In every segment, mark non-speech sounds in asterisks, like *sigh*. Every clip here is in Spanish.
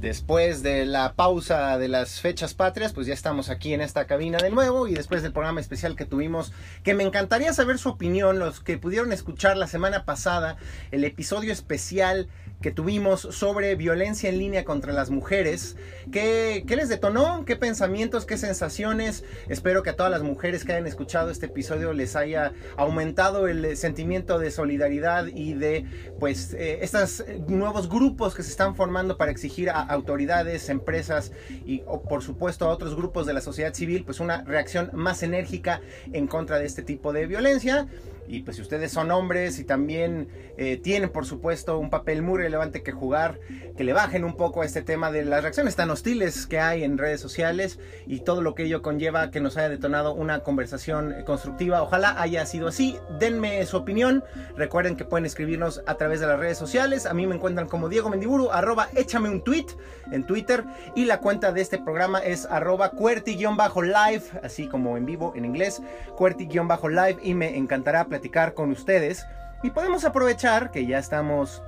Después de la pausa de las fechas patrias, pues ya estamos aquí en esta cabina de nuevo y después del programa especial que tuvimos, que me encantaría saber su opinión, los que pudieron escuchar la semana pasada el episodio especial que tuvimos sobre violencia en línea contra las mujeres. ¿Qué, ¿Qué, les detonó? ¿Qué pensamientos? ¿Qué sensaciones? Espero que a todas las mujeres que hayan escuchado este episodio les haya aumentado el sentimiento de solidaridad y de pues eh, estos nuevos grupos que se están formando para exigir a autoridades, empresas y por supuesto a otros grupos de la sociedad civil pues una reacción más enérgica en contra de este tipo de violencia. Y pues si ustedes son hombres y también eh, tienen por supuesto un papel muy relevante que jugar, que le bajen un poco a este tema de las reacciones tan hostiles que hay en redes sociales y todo lo que ello conlleva que nos haya detonado una conversación constructiva. Ojalá haya sido así. Denme su opinión. Recuerden que pueden escribirnos a través de las redes sociales. A mí me encuentran como Diego Mendiburu, arroba échame un tweet en Twitter. Y la cuenta de este programa es arroba cuerti-live, así como en vivo en inglés, cuerti-live. Y me encantará platicar con ustedes. Y podemos aprovechar que ya estamos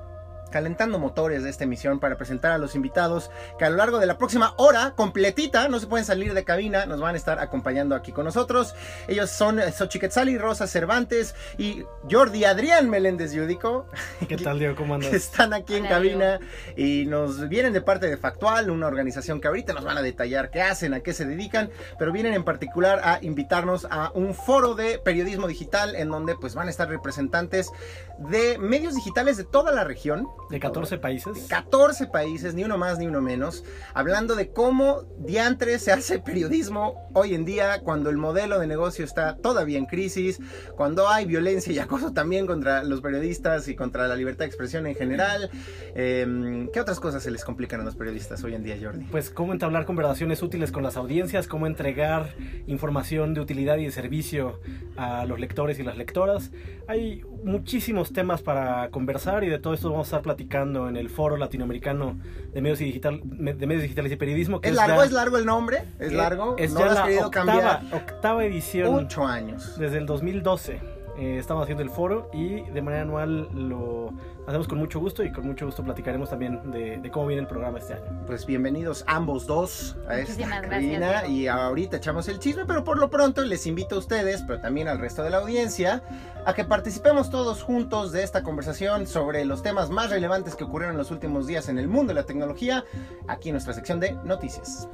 calentando motores de esta emisión para presentar a los invitados que a lo largo de la próxima hora completita, no se pueden salir de cabina, nos van a estar acompañando aquí con nosotros. Ellos son Xochiquetzali, Rosa Cervantes y Jordi Adrián Meléndez Yudico. *laughs* ¿Qué tal, Diego? ¿Cómo andas? Están aquí en cabina y nos vienen de parte de Factual, una organización que ahorita nos van a detallar qué hacen, a qué se dedican, pero vienen en particular a invitarnos a un foro de periodismo digital en donde pues van a estar representantes de medios digitales de toda la región. De 14 países. De 14 países, ni uno más ni uno menos, hablando de cómo diantre se hace periodismo hoy en día cuando el modelo de negocio está todavía en crisis, cuando hay violencia y acoso también contra los periodistas y contra la libertad de expresión en general. Eh, ¿Qué otras cosas se les complican a los periodistas hoy en día, Jordi? Pues cómo entablar conversaciones útiles con las audiencias, cómo entregar información de utilidad y de servicio a los lectores y las lectoras. Hay muchísimos temas para conversar y de todo esto vamos a estar platicando en el Foro Latinoamericano de Medios, y digital, de medios Digitales y Periodismo. Que ¿Es, es largo? Ya, ¿Es largo el nombre? ¿Es largo? Es no ya la octava, cambiar? octava edición. Ocho años. Desde el 2012 eh, estamos haciendo el foro y de manera anual lo hacemos con mucho gusto y con mucho gusto platicaremos también de, de cómo viene el programa este año. Pues bienvenidos ambos dos a esta cabina y ahorita echamos el chisme, pero por lo pronto les invito a ustedes, pero también al resto de la audiencia, a que participemos todos juntos de esta conversación sobre los temas más relevantes que ocurrieron en los últimos días en el mundo de la tecnología, aquí en nuestra sección de noticias.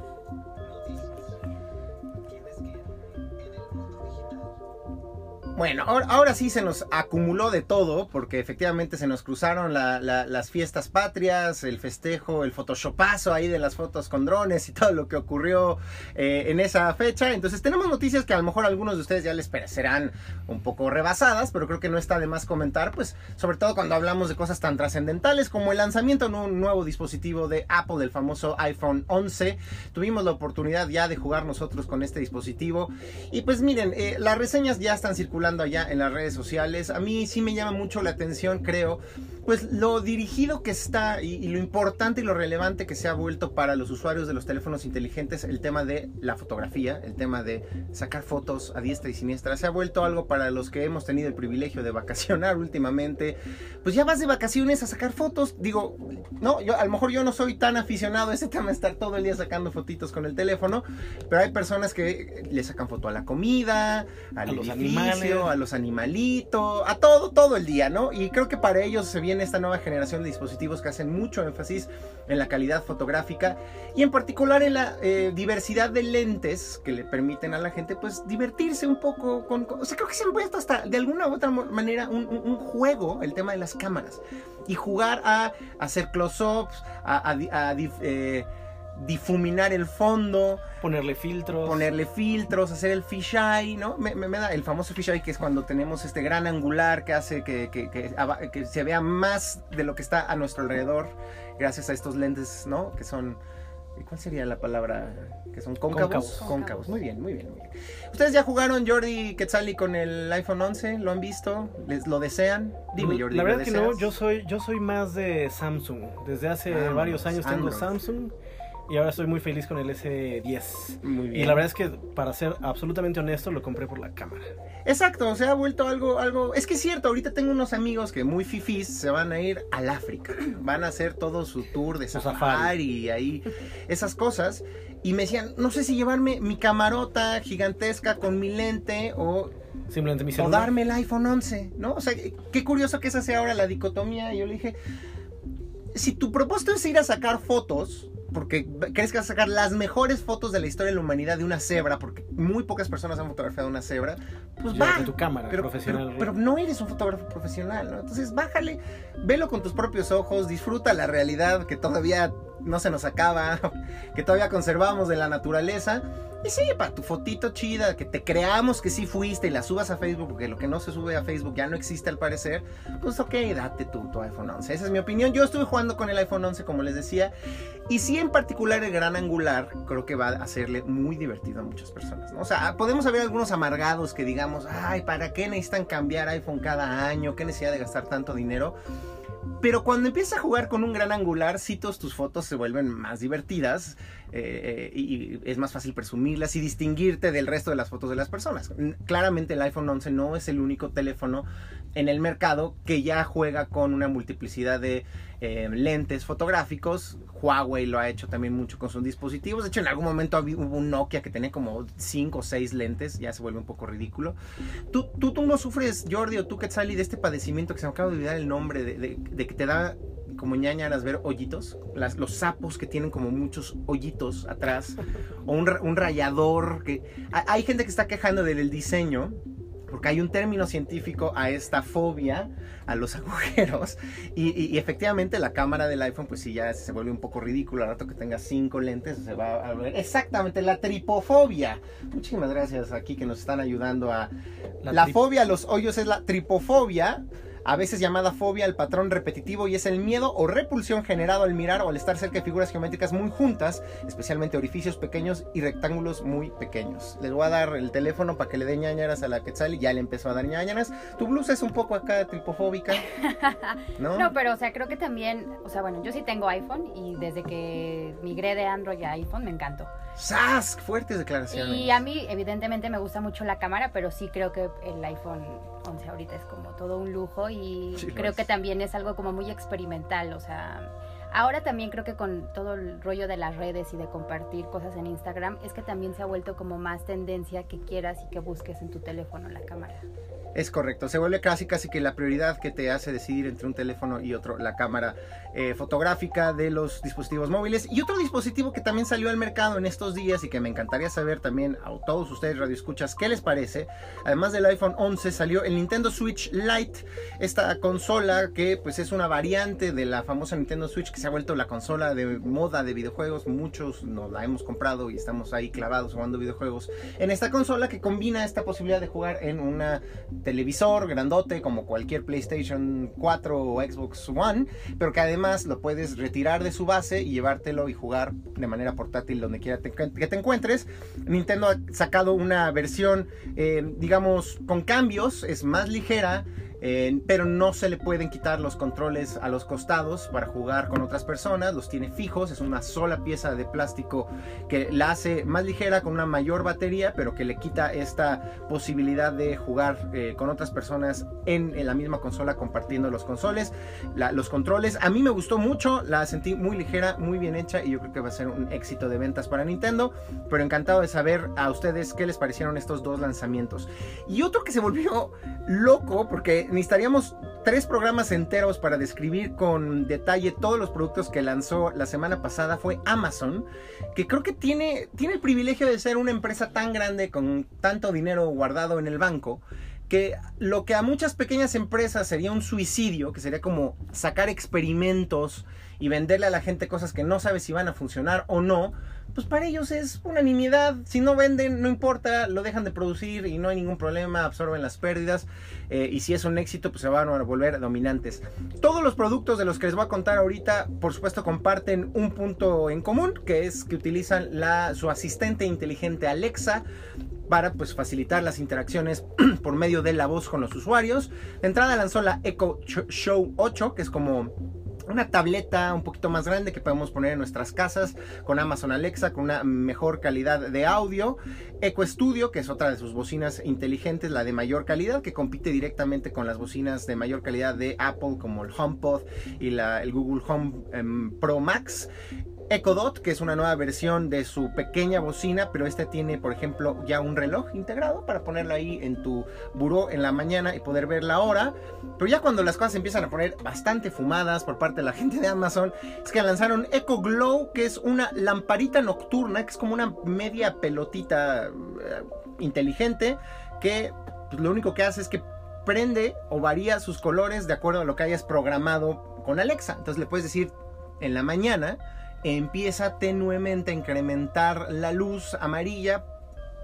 Bueno, ahora, sí se nos acumuló de todo, porque efectivamente se nos cruzaron la, la, las fiestas patrias, el festejo, el photoshopazo ahí de las fotos con drones y *laughs* todo lo que ocurrió eh, en esa fecha. Entonces tenemos noticias que a lo mejor a algunos de ustedes ya les parecerán un poco rebasadas, pero creo que no está de más comentar, pues sobre todo cuando hablamos de cosas tan trascendentales como el lanzamiento de un nuevo dispositivo de Apple, el famoso iPhone 11. Tuvimos la oportunidad ya de jugar nosotros con este dispositivo. Y pues miren, eh, las reseñas ya están circulando allá en las redes sociales. A mí sí me llama mucho la atención, creo, pues lo dirigido que está y, y, lo importante y lo relevante que se ha vuelto para los usuarios de los teléfonos inteligentes el tema de la fotografía, el tema de sacar fotos a diestra y siniestra. Se ha vuelto algo para los que hemos tenido el privilegio de vacacionar *laughs* últimamente. Pues ya vas de vacaciones a sacar fotos. Digo, no, yo a lo mejor yo no soy tan aficionado a ese tema de estar todo el día sacando fotitos con el teléfono, pero hay personas que le sacan foto a la comida, al A los edificio, a los animalitos, a todo, todo el día, ¿no? Y creo que para ellos se viene esta nueva generación de dispositivos que hacen mucho énfasis en la calidad fotográfica y en particular en la eh, diversidad de lentes que le permiten a la gente pues divertirse un poco con, con- o sea creo que se han vuelto hasta de alguna u otra manera un, juego el tema de las cámaras y jugar a hacer close-ups a, a eh, difuminar el fondo Ponerle filtros. ponerle filtros, hacer el fisheye, ¿no? Me, me- me da el famoso fisheye que es cuando tenemos este gran angular que hace que, que- que ava- que se vea más de lo que está a nuestro alrededor gracias a estos lentes, ¿no? Que son... ¿Cuál sería la palabra? Que son cóncavos. Cóncavos. Cóncavos. Muy bien, muy bien, muy bien. ¿Ustedes ya jugaron Jordi Quetzali con el iPhone 11? ¿Lo han visto? ¿Les lo desean? Dime, Jordi. La ¿lo verdad que no, yo soy, yo soy más de Samsung. Desde hace Vámonos, varios años tengo. Samsung. Y ahora estoy muy feliz con el S10. Muy bien. Y la verdad es que, para ser absolutamente honesto, lo compré por la cámara. Exacto, se ha vuelto algo, algo. Es que es cierto, ahorita tengo unos amigos que muy fifís se van a ir al África. *clears throat* Van a hacer todo su tour de safari, safari. y ahí, esas cosas. Y me decían, no sé si llevarme mi camarota gigantesca con mi lente o, Simplemente mi o celular. darme el iPhone 11, ¿no? O sea, qué curioso que esa sea ahora la dicotomía. Y yo le dije, si tu propósito es ir a sacar fotos, porque crees que vas a sacar las mejores fotos de la historia de la humanidad de una cebra, porque muy pocas personas han fotografiado una cebra, pues va. Llévate tu cámara Pero, profesional. pero, pero no eres un fotógrafo profesional, ¿no? Entonces bájale, velo con tus propios ojos, disfruta la realidad que todavía no se nos acaba, *laughs* que todavía conservamos de la naturaleza. Y sí, para tu fotito chida, que te creamos que sí fuiste y la subas a Facebook, porque lo que no se sube a Facebook ya no existe al parecer, pues ok, date tu, tu iPhone 11. Esa es mi opinión. Yo estuve jugando con el iPhone 11, como les decía, y sí en particular el gran angular creo que va a hacerle muy divertido a muchas personas. ¿no? O sea, podemos haber algunos amargados que digamos, ay, ¿para qué necesitan cambiar iPhone cada año? ¿Qué necesidad de gastar tanto dinero? Pero cuando empiezas a jugar con un gran angular, sí tus fotos se vuelven más divertidas eh, y, y es más fácil presumirlas y distinguirte del resto de las fotos de las personas. Claramente el iPhone 11 no es el único teléfono en el mercado que ya juega con una multiplicidad de eh, lentes fotográficos. Huawei lo ha hecho también mucho con sus dispositivos. De hecho, en algún momento hubo un Nokia que tenía como 5 o 6 lentes. Ya se vuelve un poco ridículo. ¿Tú, tú, tú no sufres, Jordi, o tú, Quetzali, de este padecimiento que se me acaba de olvidar el nombre, de, de- de que te da como ñañaras ver hoyitos, las, los sapos que tienen como muchos hoyitos atrás, o un, un rayador, que ha- hay gente que está quejando del el diseño, porque hay un término científico a esta fobia a los *laughs* agujeros y, y- y efectivamente la cámara del iPhone pues sí ya se vuelve un poco ridículo al rato que tenga cinco lentes se va a ver exactamente la tripofobia. Muchísimas gracias aquí que nos están ayudando a la, fobia a los hoyos es la tripofobia, a veces llamada fobia al patrón repetitivo y es el miedo o repulsión generado al mirar o al estar cerca de figuras geométricas muy juntas, especialmente orificios pequeños y rectángulos muy pequeños. Les voy a dar el teléfono para que le dé ñañaras a la Quetzal y ya le empezó a dar ñañaras. Tu blusa es un poco acá tripofóbica, *laughs* ¿no? No, pero o sea, creo que también, o sea, bueno, yo sí tengo iPhone y desde que migré de Android a iPhone me encantó. ¡Sas! Fuertes declaraciones. Y a mí, evidentemente, me gusta mucho la cámara, pero sí creo que el iPhone 11 ahorita es como todo un lujo y Sí, creo es. que también es algo como muy experimental, o sea, ahora también creo que con todo el rollo de las redes y de compartir cosas en Instagram, es que también se ha vuelto como más tendencia que quieras y que busques en tu teléfono la cámara. Es correcto, se vuelve casi casi que la prioridad que te hace decidir entre un teléfono y otro, la cámara eh, fotográfica de los dispositivos móviles. Y otro dispositivo que también salió al mercado en estos días y que me encantaría saber también a todos ustedes radioescuchas qué les parece. Además del iPhone 11 salió el Nintendo Switch Lite, esta consola que pues es una variante de la famosa Nintendo Switch que se ha vuelto la consola de moda de videojuegos. Muchos nos la hemos comprado y estamos ahí clavados jugando videojuegos en esta consola que combina esta posibilidad de jugar en una televisor grandote como cualquier PlayStation 4 o Xbox One, pero que además lo puedes retirar de su base y llevártelo y jugar de manera portátil donde quiera que te encuentres. Nintendo ha sacado una versión, eh, digamos, con cambios, es más ligera. Pero no se le pueden quitar los controles a los costados para jugar con otras personas, los tiene fijos, es una sola pieza de plástico que la hace más ligera con una mayor batería, pero que le quita esta posibilidad de jugar eh, con otras personas en, la misma consola compartiendo los consoles, los controles. A mí me gustó mucho, la sentí muy ligera, muy bien hecha y yo creo que va a ser un éxito de ventas para Nintendo, pero encantado de saber a ustedes qué les parecieron estos dos lanzamientos. Y otro que se volvió loco, porque necesitaríamos tres programas enteros para describir con detalle todos los productos que lanzó la semana pasada, fue Amazon que creo que tiene, tiene el privilegio de ser una empresa tan grande con tanto dinero guardado en el banco que lo que a muchas pequeñas empresas sería un suicidio, que sería como sacar experimentos y venderle a la gente cosas que no sabe si van a funcionar o no, pues para ellos es una nimiedad. Si no venden, no importa, lo dejan de producir y no hay ningún problema, absorben las pérdidas. eh, y si es un éxito, pues se van a volver dominantes. Todos los productos de los que les voy a contar ahorita, por supuesto, comparten un punto en común, que es que utilizan su asistente inteligente Alexa para pues facilitar las interacciones *clears throat* por medio de la voz con los usuarios. De entrada lanzó la Echo Ch- Show 8, que es como una tableta un poquito más grande que podemos poner en nuestras casas con Amazon Alexa, con una mejor calidad de audio. Eco Studio, que es otra de sus bocinas inteligentes, la de mayor calidad, que compite directamente con las bocinas de mayor calidad de Apple, como el HomePod y la, el Google Home em, Pro Max. Echo Dot, que es una nueva versión de su pequeña bocina, pero este tiene, por ejemplo, ya un reloj integrado para ponerlo ahí en tu buró en la mañana y poder ver la hora. Pero ya cuando las cosas empiezan a poner bastante fumadas por parte de la *laughs* gente de Amazon, es que lanzaron Echo Glow, que es una lamparita nocturna, que es como una media pelotita eh, inteligente, que pues, lo único que hace es que prende o varía sus colores de acuerdo a lo que hayas programado con Alexa. Entonces le puedes decir en la mañana, empieza tenuemente a incrementar la luz amarilla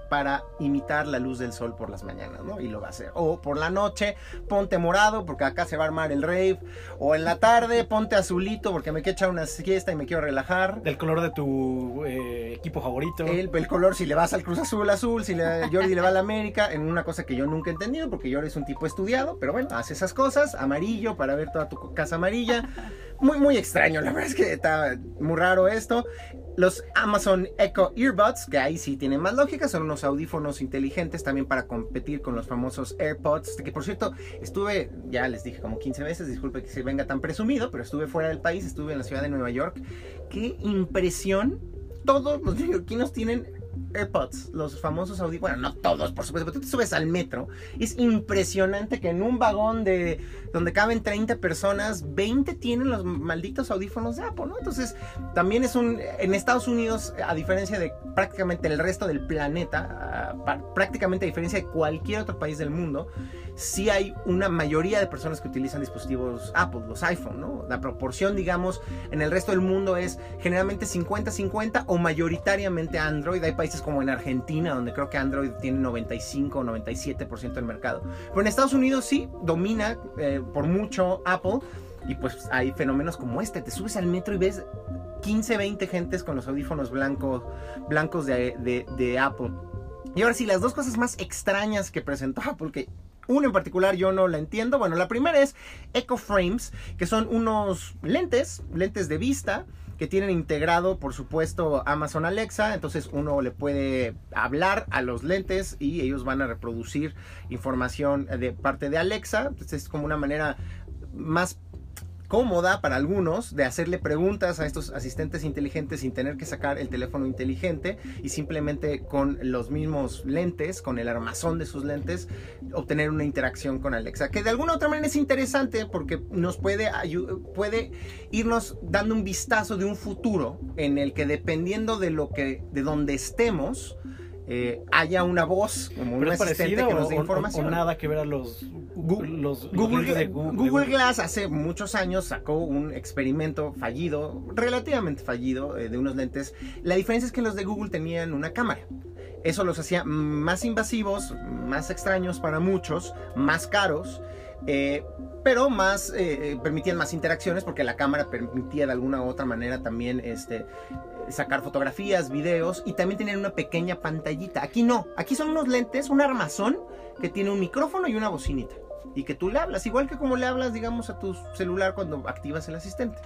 para imitar la luz del sol por las mañanas, ¿no? Y lo va a hacer. O por la noche, ponte morado porque acá se va a armar el rave. O en la tarde, ponte azulito porque me quiero echar una siesta y me quiero relajar. Del color de tu eh, equipo favorito. El, el, color, si le vas al Cruz Azul, azul. Si le, Jordi le va a la América, en una cosa que yo nunca he entendido porque Jordi es un tipo estudiado. Pero bueno, hace esas cosas. Amarillo para ver toda tu casa amarilla. Muy, muy extraño. La verdad es que está muy raro esto. Los Amazon Echo Earbuds, que ahí sí tienen más lógica, son unos audífonos inteligentes también para competir con los famosos AirPods, que por cierto estuve, ya les dije como 15 veces, disculpe que se venga tan presumido, pero estuve fuera del país, estuve en la ciudad de Nueva York. Qué impresión, todos los *laughs* neoyorquinos tienen AirPods, los famosos audífonos, bueno, no todos, por supuesto, pero tú te subes al metro, es impresionante que en un vagón de donde caben 30 personas, 20 tienen los malditos audífonos de Apple, ¿no? Entonces, también es un, en Estados Unidos, a diferencia de prácticamente el resto del planeta, prácticamente a diferencia de cualquier otro país del mundo, sí hay una mayoría de personas que utilizan dispositivos Apple, los iPhone, ¿no? La proporción, digamos, en el resto del mundo es generalmente 50-50 o mayoritariamente Android. Hay países como en Argentina, donde creo que Android tiene 95 o 97% del mercado. Pero en Estados Unidos sí domina eh, por mucho Apple. Y pues hay fenómenos como este. Te subes al metro y ves 15, 20 gentes con los audífonos blancos, blancos de Apple. Y ahora sí, las dos cosas más extrañas que presentó Apple, que una en particular yo no la entiendo. Bueno, la primera es Echo Frames, que son unos lentes, lentes de vista que tienen integrado, por supuesto, Amazon Alexa. Entonces uno le puede hablar a los lentes y ellos van a reproducir información de parte de Alexa. Entonces es como una manera más cómoda para algunos de hacerle preguntas a estos asistentes inteligentes sin tener que sacar el teléfono inteligente y simplemente con los mismos lentes, con el armazón de sus lentes, obtener una interacción con Alexa. Que de alguna otra manera es interesante porque nos puede, puede irnos dando un vistazo de un futuro en el que dependiendo de lo que, de donde estemos, eh, haya una voz como un asistente que nos dé información. O, nada que ver a los, Google, los, Google, Google, Glass hace muchos años sacó un experimento fallido, relativamente fallido, eh, de unos lentes. La diferencia es que los de Google tenían una cámara. Eso los hacía más invasivos, más extraños para muchos, más caros. Eh, pero más permitían más interacciones porque la cámara permitía de alguna u otra manera también este, sacar fotografías, videos y también tener una pequeña pantallita. Aquí no, aquí son unos lentes, un armazón que tiene un micrófono y una bocinita. Y que tú le hablas, igual que como le hablas, digamos, a tu celular cuando activas el asistente.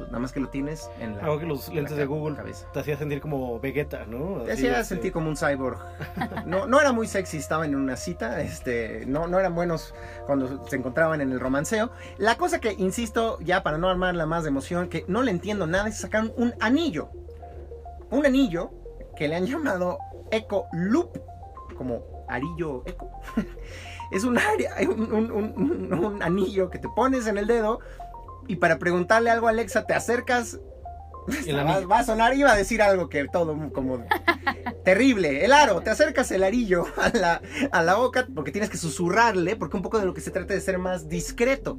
Pues nada más que lo tienes en la. que los lentes de Google te hacía sentir como Vegeta, ¿no? te hacía este sentir como un cyborg. *laughs* no, no era muy sexy, estaban en una cita, este, no, no eran buenos cuando se encontraban en el romanceo. La cosa que, insisto, ya para no armarla más de emoción, que no le entiendo nada, es sacar un anillo. Un anillo que le han llamado Eco Loop, como arillo eco. *laughs* es un, un, un, un anillo que te pones en el dedo y para preguntarle algo a Alexa te acercas, *laughs* va, a sonar, iba a decir algo que todo como terrible. El aro, te acercas el arillo a la, a la boca porque tienes que susurrarle, porque un poco de lo que se trata de ser más discreto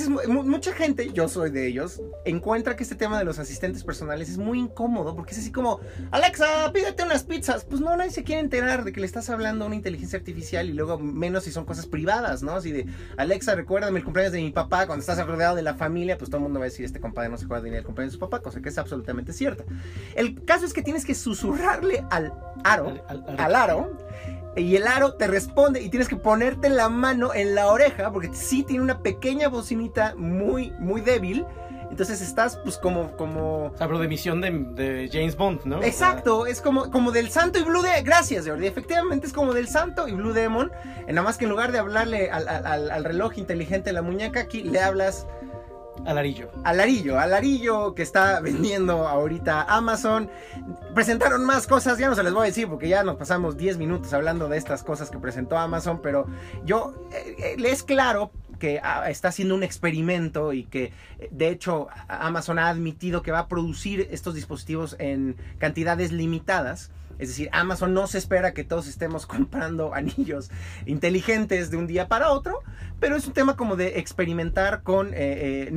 es, mucha gente, yo soy de ellos, encuentra que este tema de los asistentes personales es muy incómodo porque es así como, Alexa, pídete unas pizzas. Pues no, nadie se quiere enterar de que le estás hablando a una inteligencia artificial y luego menos si son cosas privadas, ¿no? Así de, Alexa, recuérdame el cumpleaños de mi papá. Cuando estás rodeado de la familia, pues todo el mundo va a decir, este compadre no se acuerda ni del cumpleaños de su papá, cosa que es absolutamente cierta. El caso es que tienes que susurrarle al aro, al, aro y el aro te responde y tienes que ponerte la mano en la oreja porque sí tiene una pequeña bocinita muy, muy débil. Entonces estás pues como... como... O sea, pero de misión de, de James Bond, ¿no? Exacto, es como, como del Santo y Blue Demon. Gracias, Jordi. Efectivamente es como del Santo y Blue Demon. Nada más que en lugar de hablarle al, al, al reloj inteligente de la muñeca, aquí le hablas al arillo. Al arillo, al arillo que está *laughs* vendiendo ahorita Amazon. Presentaron más cosas, ya no se les voy a decir porque ya nos pasamos 10 minutos hablando de estas cosas que presentó Amazon, pero yo eh, eh, es claro que ah, está haciendo un experimento y que eh, de hecho Amazon ha admitido que va a producir estos dispositivos en cantidades limitadas es decir, Amazon no se espera que todos estemos *laughs* comprando anillos inteligentes de un día para otro, pero es un tema como de experimentar con eh, eh,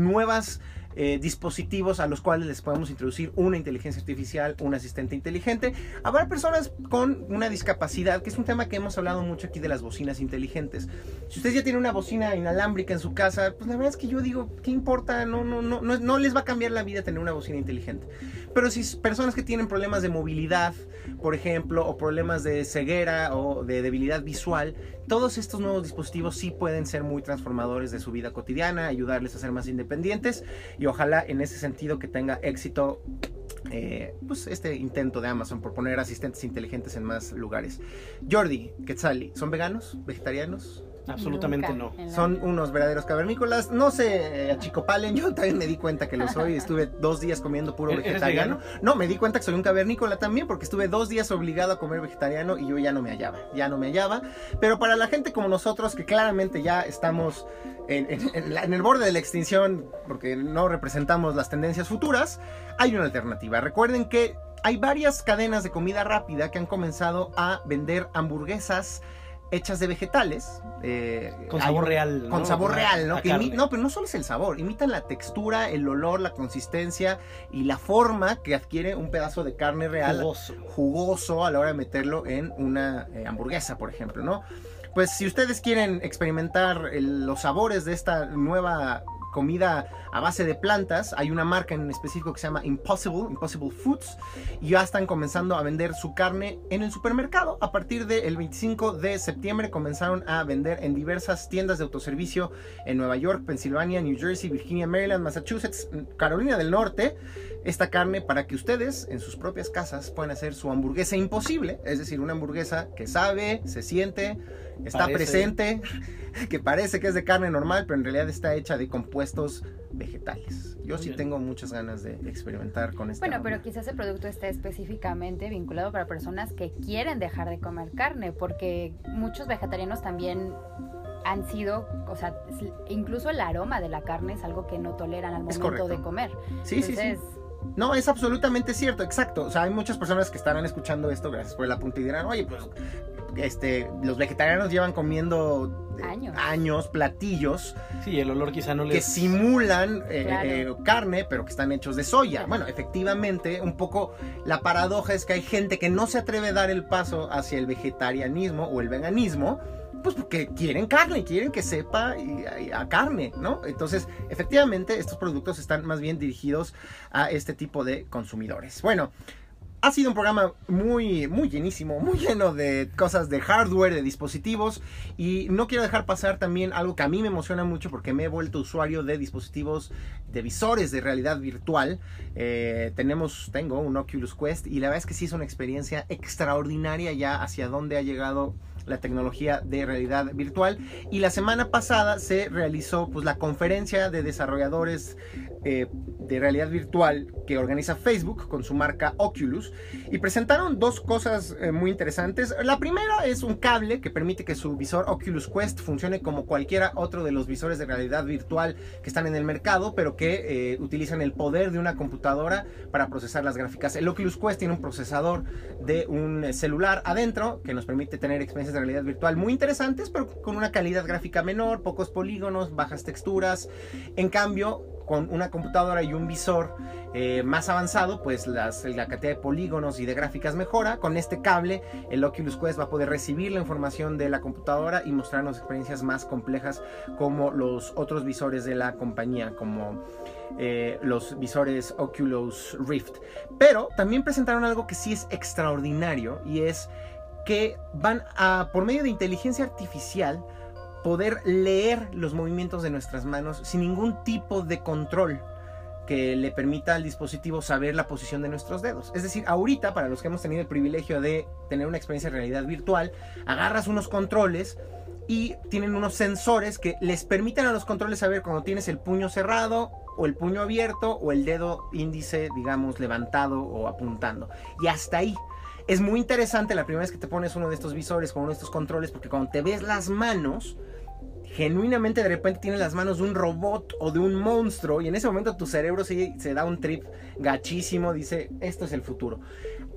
eh, dispositivos a los cuales les podemos introducir una inteligencia artificial, un asistente inteligente. Habrá personas con una discapacidad, que es un tema que hemos hablado mucho aquí de las bocinas inteligentes. Si usted ya tiene una bocina inalámbrica en su casa, pues la verdad es que yo digo, ¿qué importa? No, no, no, no, no les va a cambiar la vida tener una bocina inteligente. Pero si personas que tienen problemas de movilidad, por ejemplo, o problemas de ceguera o de debilidad visual, todos estos nuevos dispositivos sí pueden ser muy transformadores de su vida cotidiana, ayudarles a ser más independientes y ojalá en ese sentido que tenga éxito eh, pues este intento de Amazon por poner asistentes inteligentes en más lugares. Jordi, Quetzali, ¿son veganos? ¿Vegetarianos? Absolutamente no. Son unos verdaderos cavernícolas. No se achicopalen. Yo también me di cuenta que lo soy. *laughs* Estuve dos días comiendo puro vegetariano. No, me di cuenta que soy un cavernícola también porque estuve dos días obligado a comer vegetariano y yo ya no me hallaba. Ya no me hallaba. Pero para la gente como nosotros que claramente ya estamos en, en el borde de la extinción porque no representamos las tendencias futuras, hay una alternativa. Recuerden que hay varias cadenas de comida rápida que han comenzado a vender hamburguesas hechas de vegetales. Eh, con sabor real. Con sabor real, ¿no? no, pero no solo es el sabor, imitan la textura, el olor, la consistencia y la forma que adquiere un pedazo de carne real. Jugoso. Jugoso a la hora de meterlo en una eh, hamburguesa, por ejemplo, ¿no? Pues si ustedes quieren experimentar los sabores de esta nueva comida a base de plantas. Hay una marca en específico que se llama Impossible, Impossible Foods, y ya están comenzando a vender su carne en el supermercado. A partir del 25 de septiembre comenzaron a vender en diversas tiendas de autoservicio en Nueva York, Pensilvania, New Jersey, Virginia, Maryland, Massachusetts, Carolina del Norte esta carne para que ustedes en sus propias casas puedan hacer su hamburguesa imposible, es decir, una hamburguesa que sabe, se siente, está presente, *laughs* que parece que es de carne normal, pero en realidad está hecha de compuestos vegetales. Yo sí tengo muchas ganas de experimentar con esto. Bueno, pero quizás el producto esté específicamente vinculado para personas que quieren dejar de comer carne, porque muchos vegetarianos también han sido, o sea, incluso el aroma de la carne es algo que no toleran al momento de comer. Sí, sí, sí. No, es absolutamente cierto, exacto. O sea, hay muchas personas que estarán escuchando esto, gracias por el apunte, y dirán, oye, pues este, los vegetarianos llevan comiendo años. platillos. Sí, el olor quizá no les... Que simulan eh, eh, carne, pero que están hechos de soya. Bueno, efectivamente, un poco la paradoja es que hay gente que no se atreve a dar el paso hacia el vegetarianismo o el veganismo pues porque quieren carne, quieren que sepa a carne, ¿no? Entonces, efectivamente, estos productos están más bien dirigidos a este tipo de consumidores. Bueno, ha sido un programa muy, muy llenísimo, muy lleno de cosas de hardware, de dispositivos. Y no quiero dejar pasar también algo que a mí me emociona mucho porque me he vuelto usuario de dispositivos, de visores de realidad virtual. Eh, tenemos, tengo un Oculus Quest y la verdad es que sí es una experiencia extraordinaria ya hacia dónde ha llegado la tecnología de realidad virtual. Y la semana pasada se realizó pues, la conferencia de desarrolladores eh, de realidad virtual que organiza Facebook con su marca Oculus. Y presentaron dos cosas eh, muy interesantes. La primera es un cable que permite que su visor Oculus Quest funcione como cualquiera otro de los visores de realidad virtual que están en el mercado, pero que eh, utilizan el poder de una computadora para procesar las gráficas. El Oculus Quest tiene un procesador de un celular adentro que nos permite tener experiencias de realidad virtual muy interesantes, pero con una calidad gráfica menor, pocos polígonos, bajas texturas. En cambio, con una computadora y un visor eh, más avanzado, pues las, la cantidad de polígonos y de gráficas mejora. Con este cable, el Oculus Quest va a poder recibir la información de la computadora y mostrarnos experiencias más complejas como los otros visores de la compañía, como eh, los visores Oculus Rift. Pero también presentaron algo que sí es extraordinario y es que van a, por medio de inteligencia artificial, poder leer los movimientos de nuestras manos sin ningún tipo de control que le permita al dispositivo saber la posición de nuestros dedos. Es decir, ahorita, para los que hemos tenido el privilegio de tener una experiencia de realidad virtual, agarras unos controles y tienen unos sensores que les permiten a los controles saber cuando tienes el puño cerrado o el puño abierto o el dedo índice, digamos, levantado o apuntando. Y hasta ahí. Es muy interesante la primera vez que te pones uno de estos visores con uno de estos controles porque cuando te ves las manos, genuinamente de repente tienes las manos de un robot o de un monstruo y en ese momento tu cerebro se, se da un trip gachísimo, dice, esto es el futuro.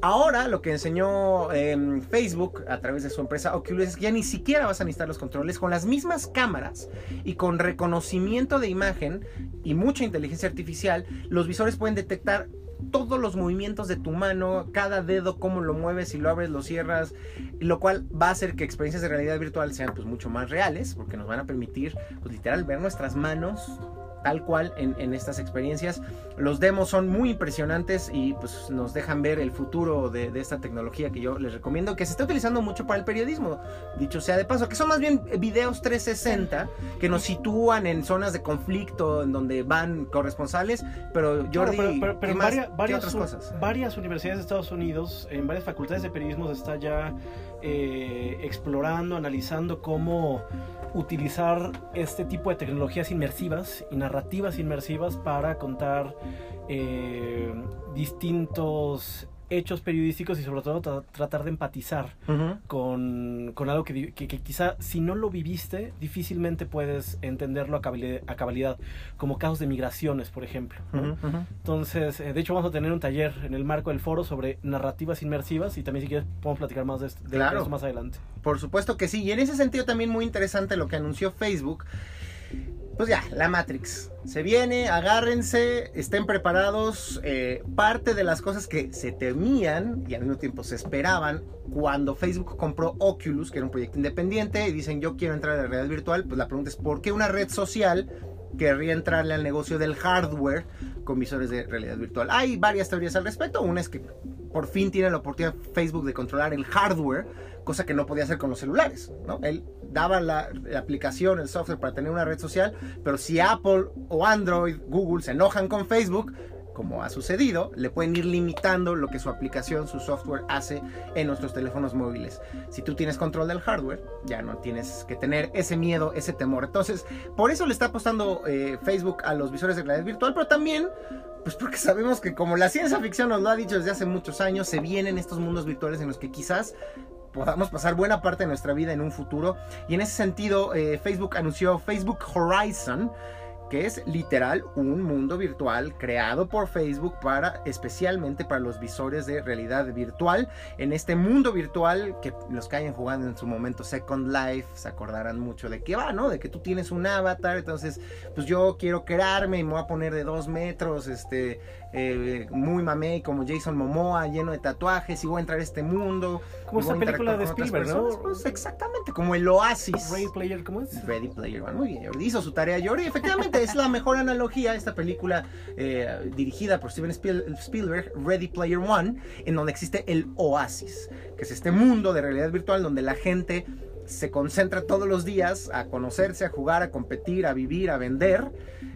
Ahora lo que enseñó em, Facebook a través de su empresa Oculus es que ya ni siquiera vas a necesitar los controles con las mismas cámaras y con reconocimiento de imagen y mucha inteligencia artificial, los visores pueden detectar todos los movimientos de tu mano, cada dedo, cómo lo mueves, si lo abres, lo cierras, lo cual va a hacer que experiencias de realidad virtual sean pues mucho más reales, porque nos van a permitir pues literal ver nuestras manos tal cual en, estas experiencias. Los demos son muy impresionantes y pues nos dejan ver el futuro de, esta tecnología que yo les recomiendo, que se está utilizando mucho para el periodismo, dicho sea de paso, que son más bien videos 360 que nos sitúan en zonas de conflicto en donde van corresponsales, pero Jordi, pero, varias, otras cosas? varias universidades de Estados Unidos, en varias facultades de periodismo se está ya eh, explorando, analizando cómo utilizar este tipo de tecnologías inmersivas y narrativas inmersivas para contar eh, distintos hechos periodísticos y sobre todo tratar de empatizar con, algo que, quizá si no lo viviste difícilmente puedes entenderlo a cabalidad, como casos de migraciones, por ejemplo. Entonces, eh, de hecho vamos a tener un taller en el marco del foro sobre narrativas inmersivas y también si quieres podemos platicar más de, esto, de eso más adelante. Por supuesto que sí, y en ese sentido también muy interesante lo que anunció Facebook pues ya, la Matrix. Se viene, agárrense, estén preparados. Eh, parte de las cosas que se temían y al mismo tiempo se esperaban cuando Facebook compró Oculus, que era un proyecto independiente, y dicen yo quiero entrar a la realidad virtual, pues la pregunta es ¿por qué una red social querría entrarle al negocio del hardware con visores de realidad virtual? Hay varias teorías al respecto. Una es que por fin tiene la oportunidad Facebook de controlar el hardware cosa que no podía hacer con los celulares. ¿no? Él daba la, aplicación, el software para tener una red social, pero si Apple o Android, Google se enojan con Facebook, como ha sucedido, le pueden ir limitando lo que su aplicación, su software hace en nuestros teléfonos móviles. Si tú tienes control del hardware, ya no tienes que tener ese miedo, ese temor. Entonces, por eso le está apostando eh, Facebook a los visores de realidad virtual, pero también, pues porque sabemos que como la ciencia ficción nos lo ha dicho desde hace muchos años, se vienen estos mundos virtuales en los que quizás podamos pasar buena parte de nuestra vida en un futuro. Y en ese sentido, eh, Facebook anunció Facebook Horizon, que es literal un mundo virtual creado por Facebook para especialmente para los visores de realidad virtual. En este mundo virtual que los que hayan jugado en su momento Second Life se acordarán mucho de qué va, ¿no? De que tú tienes un avatar, entonces pues yo quiero crearme y me voy a poner de dos metros, este, eh, muy mamey como Jason Momoa, lleno de tatuajes y voy a entrar a este mundo. Como esa película de Spielberg, ¿no? Pues exactamente, como el oasis. Ready Player, ¿cómo es? Ready Player One, muy bien, Hizo su tarea Jordi, efectivamente es la mejor analogía esta película eh, dirigida por Steven Spielberg, Ready Player One, en donde existe el Oasis, que es este mundo de realidad virtual donde la gente se concentra todos los días a conocerse, a jugar, a competir, a vivir, a vender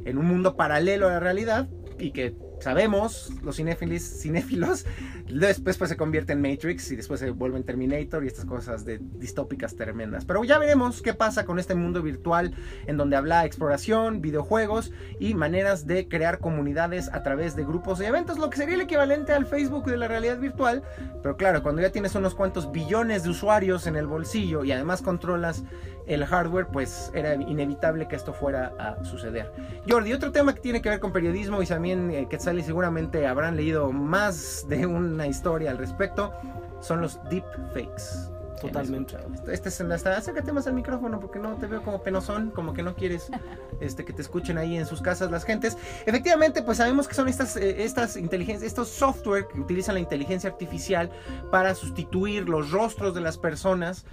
en un mundo paralelo a la realidad y que sabemos, los cinéfilos, cinéfilos, *laughs* después pues se convierte en Matrix y después se vuelve en Terminator y estas cosas de distópicas tremendas. Pero ya veremos qué pasa con este mundo virtual en donde habla exploración, videojuegos y maneras de crear comunidades a través de grupos y eventos, lo que sería el equivalente al Facebook de la realidad virtual. Pero claro, cuando ya tienes unos cuantos billones de usuarios en el bolsillo y además controlas el hardware, pues era inevitable que esto fuera a suceder. Jordi, otro tema que tiene que ver con periodismo y también eh, Quetzal y seguramente habrán leído más de una historia al respecto, son los deepfakes. Totalmente. Este es hasta acércate más al micrófono porque no te veo como penosón, como que no quieres *laughs* este, que te escuchen ahí en sus casas las gentes. Efectivamente, pues sabemos que son estas, eh, estas inteligencias, estos software que utilizan la inteligencia artificial para sustituir los rostros de las personas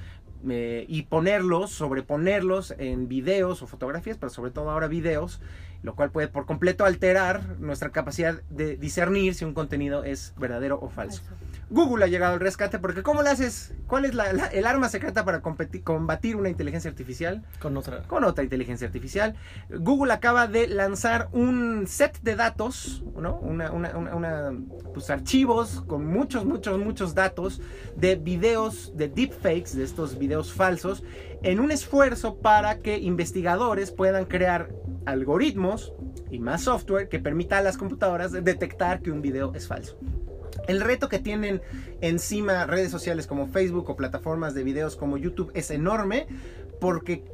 eh, y ponerlos, sobreponerlos en videos o fotografías, pero sobre todo ahora videos, lo cual puede por completo alterar nuestra capacidad de discernir si un contenido es verdadero o falso. Google ha llegado al rescate porque ¿cómo le haces? ¿Cuál es la, la- el arma secreta para competir- combatir una inteligencia artificial? Con otra. Con otra inteligencia artificial. Google acaba de lanzar un set de datos, ¿no? Una, una- una- una, pues, archivos con muchos, muchos, muchos datos de videos, de deepfakes, de estos videos falsos, en un esfuerzo para que investigadores puedan crear algoritmos y más software que permita a las computadoras detectar que un video es falso. El reto que tienen encima redes sociales como Facebook o plataformas de videos como YouTube es enorme porque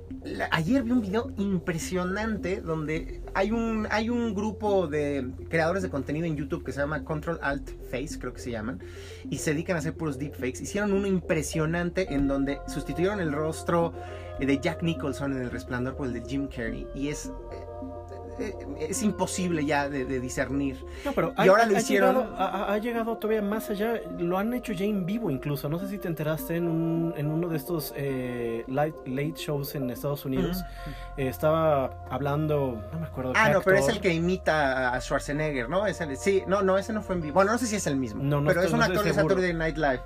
ayer vi un video impresionante donde hay un, hay un grupo de creadores de contenido en YouTube que se llama Control Alt Face, creo que se llaman, y se dedican a hacer puros deepfakes. Hicieron uno impresionante en donde sustituyeron el rostro de Jack Nicholson en El Resplandor por el de Jim Carrey y es... eh, Es imposible ya de, de discernir. No, pero Y ahora lo hicieron- Llegado, ha, ha- ha llegado todavía más allá. Lo han hecho ya en vivo incluso. No sé si te enteraste en, un- en uno de estos eh, late, late shows en Estados Unidos. Eh, estaba hablando, no me acuerdo. Ah, no, pero es actor. el que imita a Schwarzenegger, ¿no? Es el, sí, no, no, ese no fue en vivo. Bueno, no sé si es el mismo. No, no pero estoy- es un no actor de Saturday. Night Live.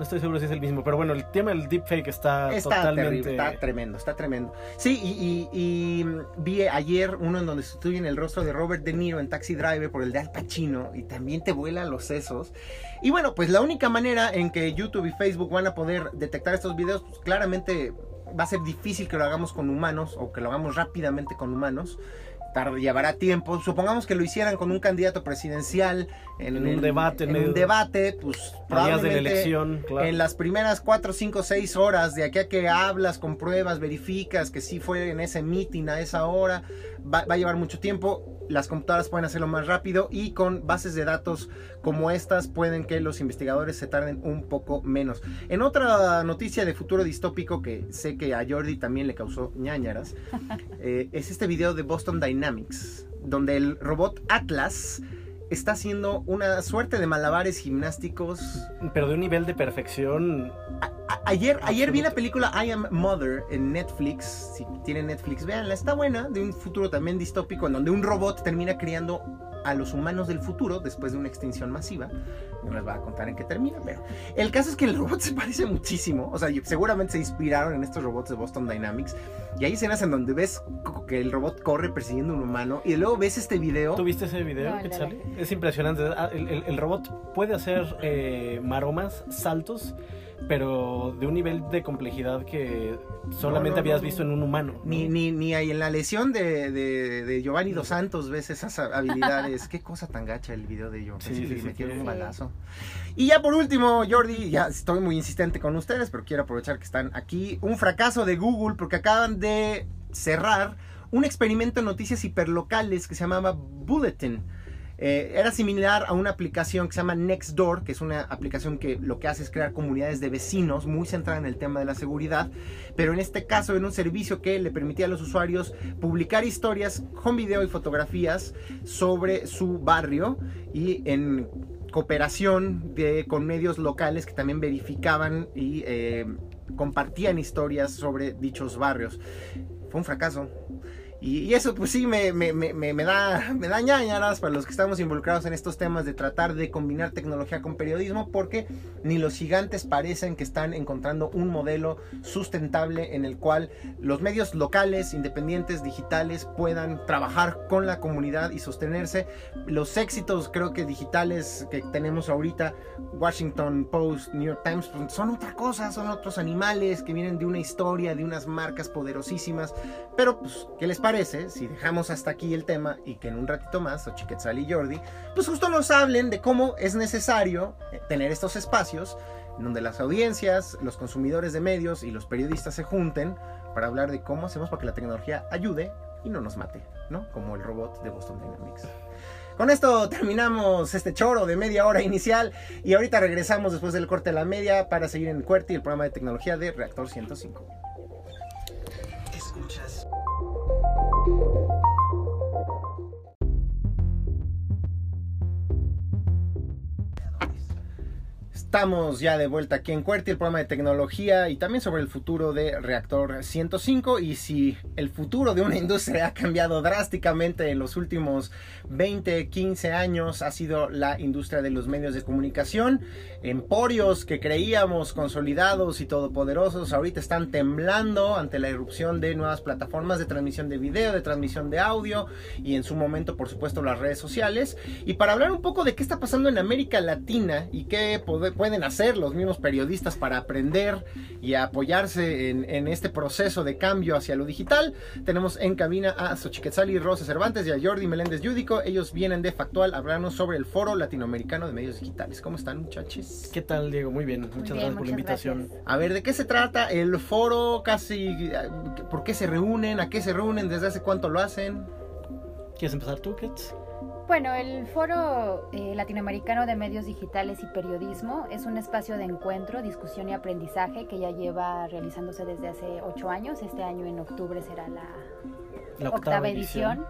No estoy seguro si es el mismo, pero bueno, el tema del deepfake está, Está totalmente. terrible, está tremendo, está tremendo. Sí, y, y- y, vi ayer uno en donde sustituyen el rostro de Robert De Niro en Taxi Driver por el de Al Pacino y también te vuela los sesos. Y bueno, pues la única manera en que YouTube y Facebook van a poder detectar estos videos, pues claramente va a ser difícil que lo hagamos con humanos o que lo hagamos rápidamente con humanos. Tarde, llevará tiempo. Supongamos que lo hicieran con un candidato presidencial en, En un el- debate, en En un debate, pues Días de la probablemente elección, claro. en las primeras 4, 5, 6 horas, de aquí a que hablas, compruebas, verificas que sí fue en ese meeting a esa hora, va, va a llevar mucho tiempo. Las computadoras pueden hacerlo más rápido y con bases de datos como estas pueden que los investigadores se tarden un poco menos. En otra noticia de futuro distópico que sé que a Jordi también le causó ñañaras, *laughs* eh, es este video de Boston Dynamics, donde el robot Atlas está haciendo una suerte de malabares gimnásticos Pero de un nivel de perfección. Ayer, ayer vi la película I Am Mother en Netflix. Si tienen Netflix, véanla. Está buena. De un futuro también distópico en donde un robot termina criando a los humanos del futuro después de una extinción masiva. No les voy a contar en qué termina, pero el caso es que el robot *laughs* se parece muchísimo. O sea, seguramente se inspiraron en estos robots de Boston Dynamics. Y hay escenas en donde ves que el robot corre persiguiendo a un humano y luego ves este video. ¿Tú viste ese video, No, Quetzali? Es impresionante. Ah, El, el- el robot puede hacer eh, maromas, saltos, pero de un nivel de complejidad que solamente No, no, habías no. visto en un humano. ¿no? Ni, ni, ni ahí en la lesión de, de, de Giovanni Dos Santos ves esas habilidades. Qué cosa tan gacha el video de ellos. Sí, Sí, metieron sí. un balazo. Y ya por último, Jordi, ya estoy muy insistente con ustedes, pero quiero aprovechar que están aquí. Un fracaso de Google porque acaban de cerrar un experimento en noticias hiperlocales que se llamaba Bulletin. Eh, era similar a una aplicación que se llama Nextdoor, que es una aplicación que lo que hace es crear comunidades de vecinos, muy centrada en el tema de la seguridad, pero en este caso era un servicio que le permitía a los usuarios publicar historias con video y fotografías sobre su barrio y en cooperación con medios locales que también verificaban y eh, compartían historias sobre dichos barrios. Fue un fracaso. Y, y eso pues sí me, me, me, me- da, me da ñañaras para los que estamos involucrados en estos temas de tratar de combinar tecnología con periodismo porque ni los gigantes parecen que están encontrando un modelo sustentable en el cual los medios locales, independientes, digitales puedan trabajar con la comunidad y sostenerse. Los éxitos creo que digitales que tenemos ahorita, Washington Post, New York Times, pues, son otra cosa, son otros animales que vienen de una historia, de unas marcas poderosísimas. Pero, pues, ¿qué les parece si dejamos hasta aquí el tema y que en un ratito más, Ochiquetzal y Jordi, pues justo nos hablen de cómo es necesario eh, tener estos espacios en donde las audiencias, los consumidores de medios y los periodistas se junten para hablar de cómo hacemos para que la tecnología ayude y no nos mate, ¿no? Como el robot de Boston Dynamics. Con esto terminamos este choro de media hora inicial y ahorita regresamos después del corte de la media para seguir en QWERTY, el programa de tecnología de Reactor 105. Thank you. Estamos ya de vuelta aquí en Cuerti, el programa de tecnología y también sobre el futuro de Reactor 105 y si el futuro de una *laughs* industria ha cambiado drásticamente en los últimos 20, 15 años ha sido la industria de los medios de comunicación. Emporios que creíamos consolidados y todopoderosos ahorita están temblando ante la irrupción de nuevas plataformas de transmisión de video, de transmisión de audio y en su momento por supuesto las redes sociales. Y para hablar un poco de qué está pasando en América Latina y qué pueden hacer los mismos periodistas para aprender y apoyarse en, este proceso de cambio hacia lo digital. Tenemos en cabina a Xochiquetzali Rosa Cervantes y a Jordi Meléndez Yúdico. Ellos vienen de Factual a hablarnos sobre el Foro Latinoamericano de Medios Digitales. ¿Cómo están, muchachos? ¿Qué tal, Diego? Muy bien. Muchas gracias por la invitación. A ver, ¿de qué se trata el foro? Casi, ¿por qué se reúnen? ¿A qué se reúnen? ¿Desde hace cuánto lo hacen? ¿Quieres empezar tú, Kets? Bueno, el Foro eh, Latinoamericano de Medios Digitales y Periodismo es un espacio de encuentro, discusión y aprendizaje que ya lleva realizándose desde hace ocho años. Este año en octubre será la, octava, edición,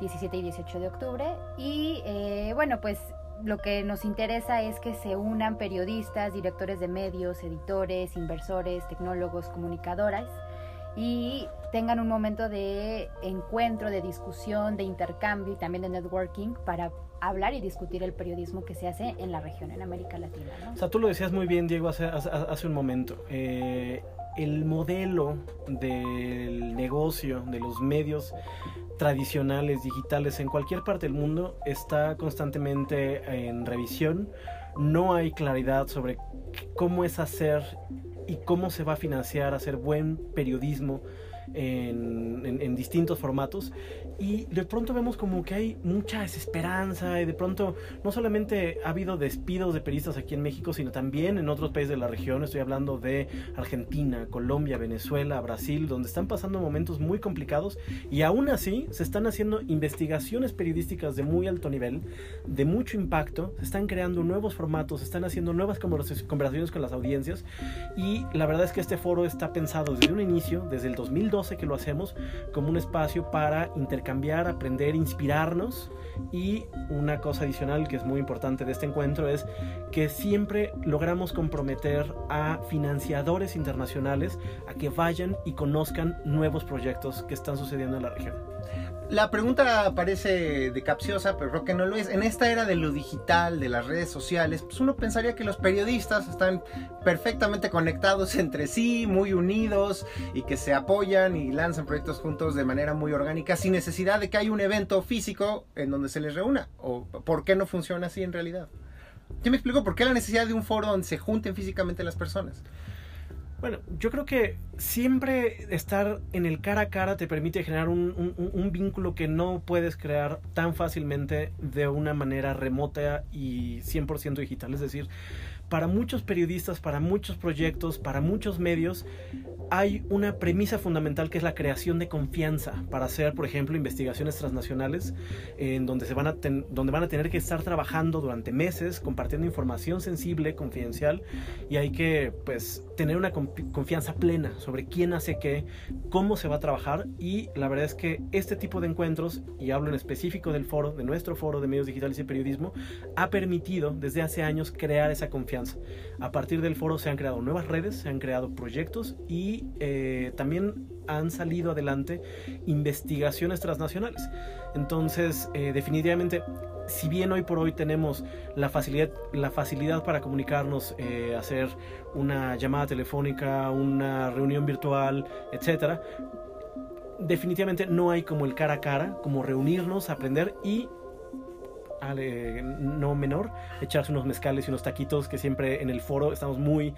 17 y 18 de octubre. Y eh, bueno, pues lo que nos interesa es que se unan periodistas, directores de medios, editores, inversores, tecnólogos, comunicadoras y tengan un momento de encuentro, de discusión, de intercambio y también de networking para hablar y discutir el periodismo que se hace en la región, en América Latina. O sea, tú lo decías muy bien, Diego, hace, hace, un momento. Eh, el modelo del negocio, de los medios tradicionales, digitales, en cualquier parte del mundo está constantemente en revisión. No hay claridad sobre cómo es hacer y cómo se va a financiar hacer buen periodismo en, distintos formatos y de pronto vemos como que hay mucha desesperanza y de pronto no solamente ha habido despidos de periodistas aquí en México, sino también en otros países de la región. Estoy hablando de Argentina, Colombia, Venezuela, Brasil, donde están pasando momentos muy complicados y aún así se están haciendo investigaciones periodísticas de muy alto nivel, de mucho impacto, se están creando nuevos formatos, se están haciendo nuevas conversaciones con las audiencias y la verdad es que este foro está pensado desde un inicio, desde el 2012 que lo hacemos, como un espacio para intercambiar cambiar, aprender, inspirarnos. Y una cosa adicional que es muy importante de este encuentro es que siempre logramos comprometer a financiadores internacionales a que vayan y conozcan nuevos proyectos que están sucediendo en la región. La pregunta parece de capciosa, pero creo que no lo es. En esta era de lo digital, de las redes sociales, pues uno pensaría que los periodistas están perfectamente conectados *laughs* entre sí, muy unidos y que se apoyan y lanzan proyectos juntos de manera muy orgánica sin necesidad de que haya un evento físico en donde se les reúna. ¿O por qué no funciona así en realidad? Yo me explico por qué la necesidad de un foro donde se junten físicamente las personas. Bueno, yo creo que siempre estar en el cara a cara te permite generar un, un, vínculo que no puedes crear tan fácilmente de una manera remota y 100% digital. Es decir, para muchos periodistas, para muchos proyectos, para muchos medios, hay una premisa fundamental que es la creación de confianza para hacer, por ejemplo, investigaciones transnacionales en donde, se van, a donde van a tener que estar trabajando durante meses, compartiendo información sensible, confidencial, y hay que pues, tener una confianza plena sobre quién hace qué, cómo se va a trabajar, y la verdad es que este tipo de encuentros, y hablo en específico del foro, de nuestro foro de medios digitales y periodismo, ha permitido desde hace años crear esa confianza. A partir del foro se han creado nuevas redes, se han creado proyectos y eh, también han salido adelante investigaciones transnacionales. Entonces, eh, definitivamente, si bien hoy por hoy tenemos la facilidad, la facilidad para comunicarnos, eh, hacer una llamada telefónica, una reunión virtual, etcétera, definitivamente no hay como el cara a cara, como reunirnos, aprender y no menor, echarse unos mezcales y unos taquitos que siempre en el foro estamos muy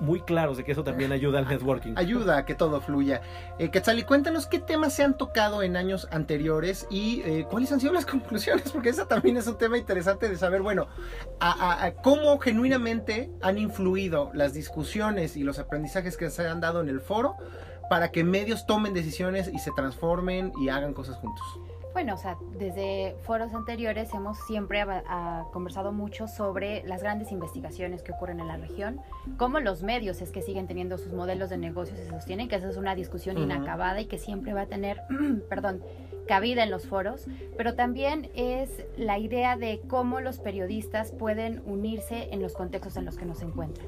muy claros de que eso también ayuda al networking. Ayuda a que todo fluya. Eh, Quetzali, cuéntanos qué temas se han tocado en años anteriores y eh, cuáles han sido las *laughs* conclusiones, porque ese también es un tema interesante de saber, bueno, a, cómo genuinamente han influido las discusiones y los aprendizajes que se han dado en el foro para que medios tomen decisiones y se transformen y hagan cosas juntos. Bueno, o sea, desde foros anteriores hemos siempre conversado mucho sobre las grandes investigaciones que ocurren en la región, cómo los medios es que siguen teniendo sus modelos de negocios y se sostienen, que esa es una discusión inacabada y que siempre va a tener, *clears throat* perdón, cabida en los foros, pero también es la idea de cómo los periodistas pueden unirse en los contextos en los que nos encuentran.